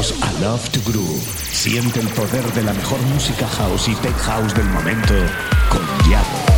Bienvenidos a Love to Groove. Siente el poder de la mejor música house y tech house del momento con Yago.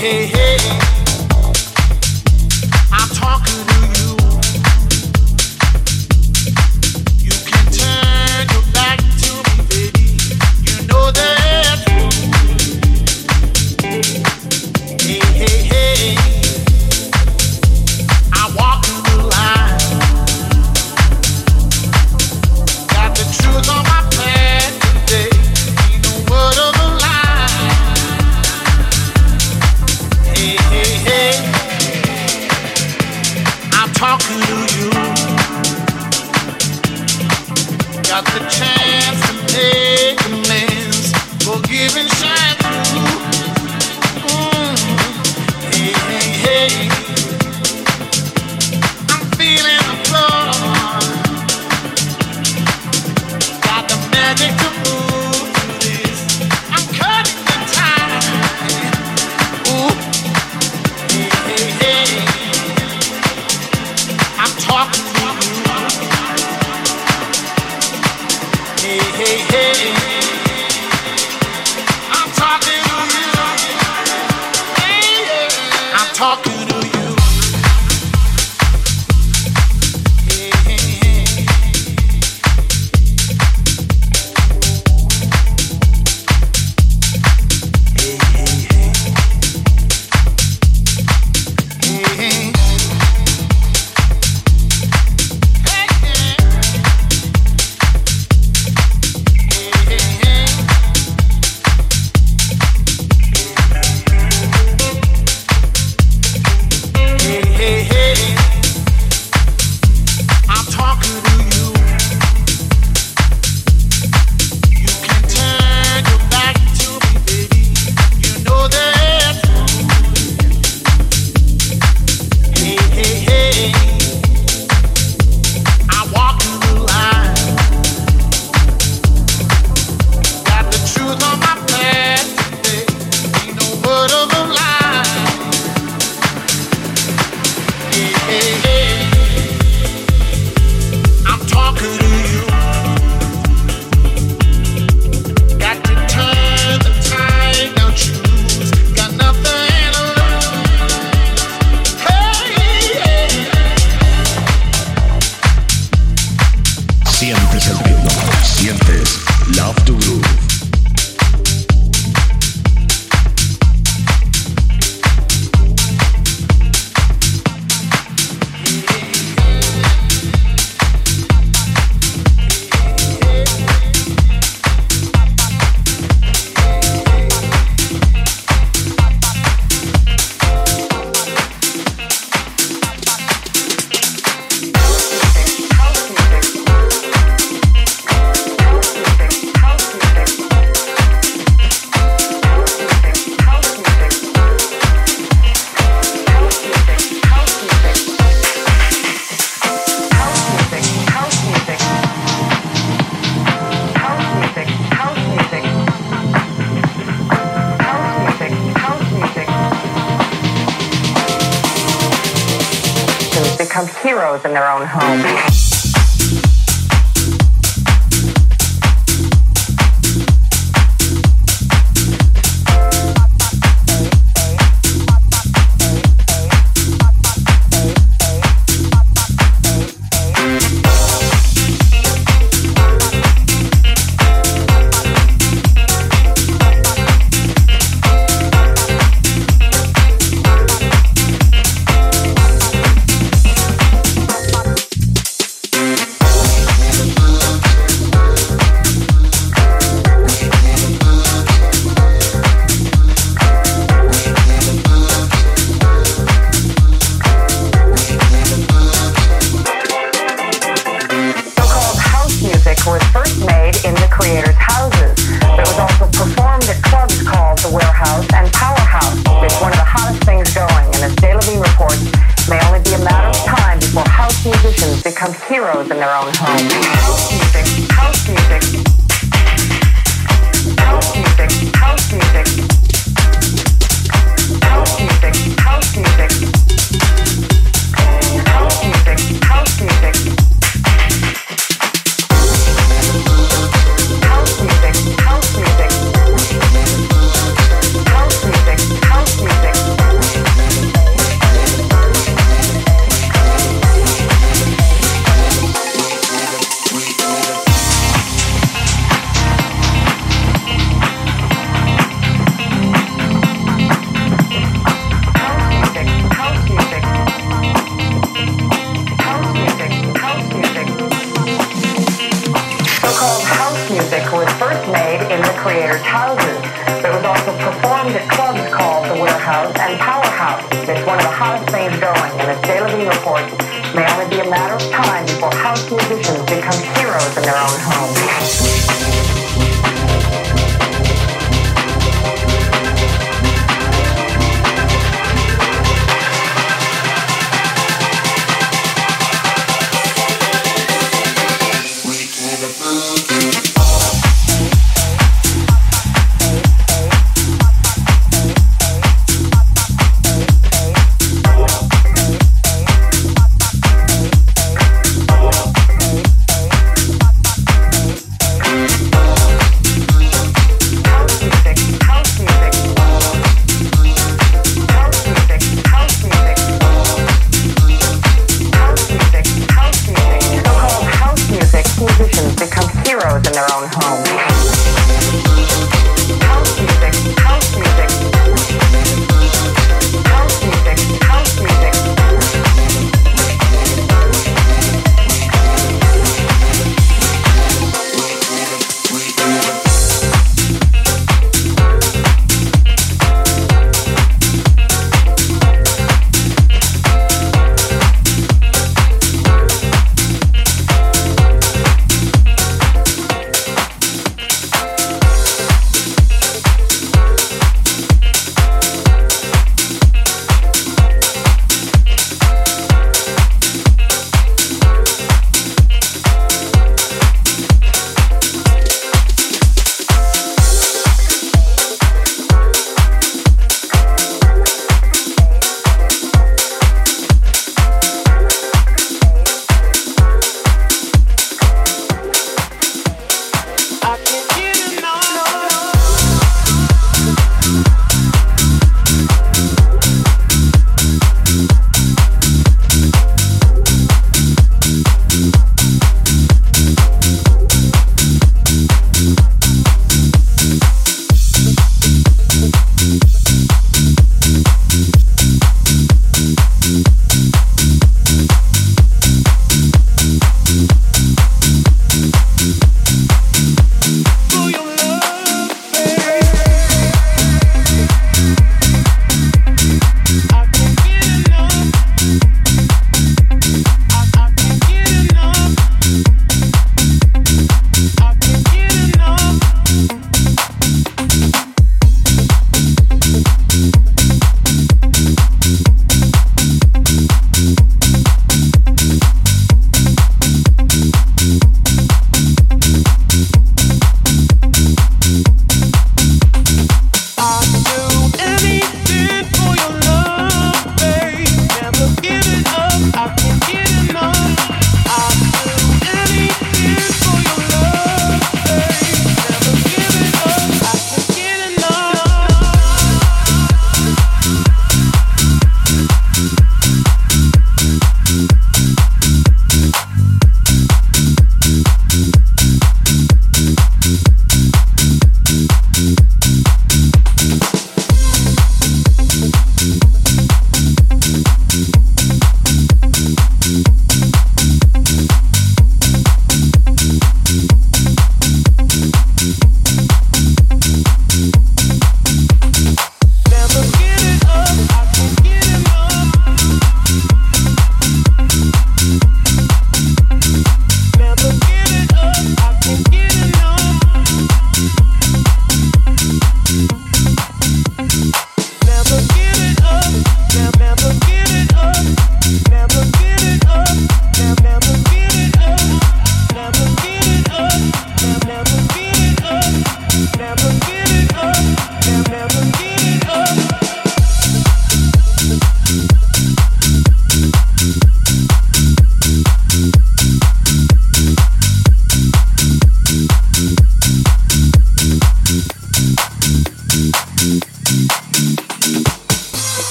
hey, hey.